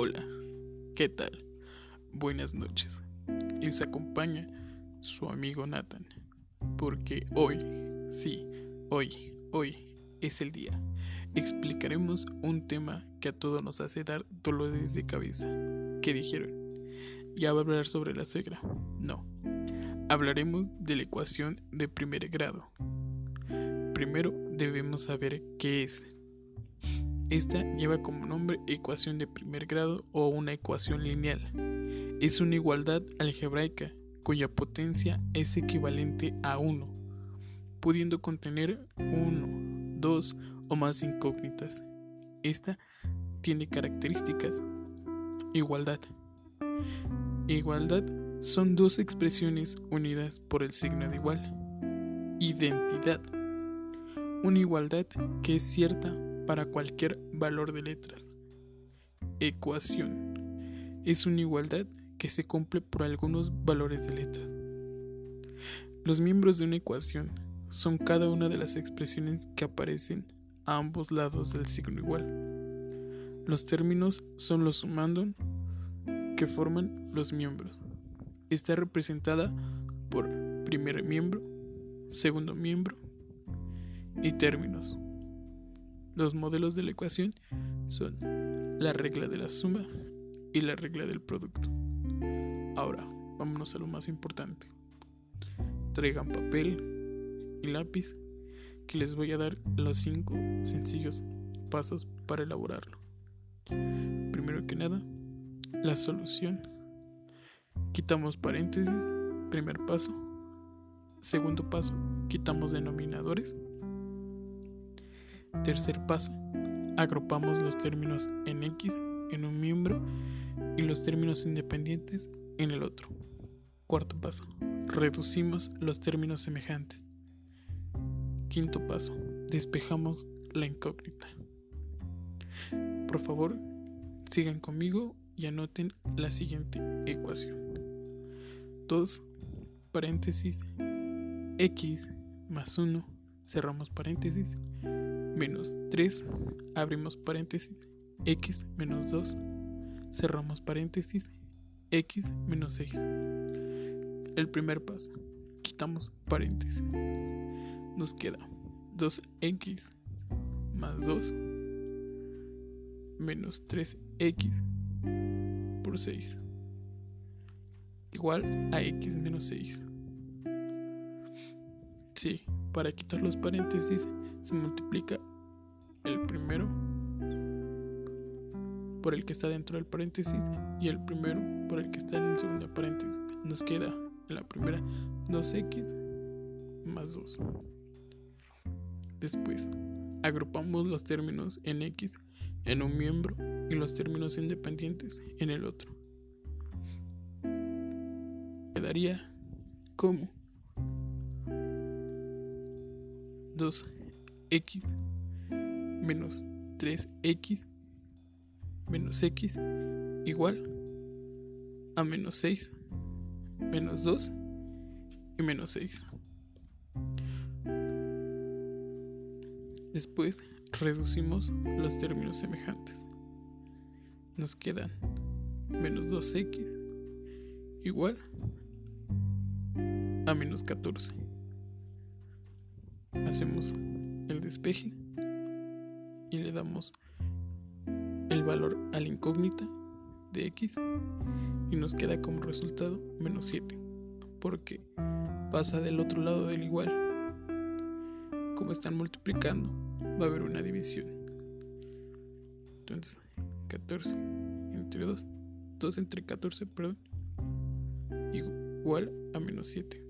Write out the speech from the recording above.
Hola, ¿qué tal? Buenas noches. Les acompaña su amigo Nathan, porque hoy, sí, hoy, hoy es el día. Explicaremos un tema que a todos nos hace dar dolores de cabeza. ¿Qué dijeron? ¿Ya va a hablar sobre la suegra? No. Hablaremos de la ecuación de primer grado. Primero debemos saber qué es esta lleva como nombre ecuación de primer grado o una ecuación lineal. Es una igualdad algebraica cuya potencia es equivalente a 1, pudiendo contener 1, 2 o más incógnitas. Esta tiene características. Igualdad. Igualdad son dos expresiones unidas por el signo de igual. Identidad. Una igualdad que es cierta para cualquier valor de letras. Ecuación. Es una igualdad que se cumple por algunos valores de letras. Los miembros de una ecuación son cada una de las expresiones que aparecen a ambos lados del signo igual. Los términos son los sumando que forman los miembros. Está representada por primer miembro, segundo miembro y términos. Los modelos de la ecuación son la regla de la suma y la regla del producto. Ahora, vámonos a lo más importante. Traigan papel y lápiz que les voy a dar los cinco sencillos pasos para elaborarlo. Primero que nada, la solución. Quitamos paréntesis, primer paso. Segundo paso, quitamos denominadores. Tercer paso. Agrupamos los términos en X en un miembro y los términos independientes en el otro. Cuarto paso. Reducimos los términos semejantes. Quinto paso. Despejamos la incógnita. Por favor, sigan conmigo y anoten la siguiente ecuación. 2 paréntesis x más 1 cerramos paréntesis menos 3, abrimos paréntesis, x menos 2, cerramos paréntesis, x menos 6. El primer paso, quitamos paréntesis. Nos queda 2x más 2 menos 3x por 6 igual a x menos 6. Sí, para quitar los paréntesis se multiplica el primero por el que está dentro del paréntesis y el primero por el que está en el segundo paréntesis. Nos queda la primera 2x más 2. Después, agrupamos los términos en x en un miembro y los términos independientes en el otro. Quedaría como 2x menos 3x menos x igual a menos 6 menos 2 y menos 6. Después reducimos los términos semejantes. Nos quedan menos 2x igual a menos 14. Hacemos el despeje y le damos el valor a la incógnita de x y nos queda como resultado menos 7 porque pasa del otro lado del igual. Como están multiplicando va a haber una división. Entonces 14 entre 2 2 entre 14 perdón igual a menos 7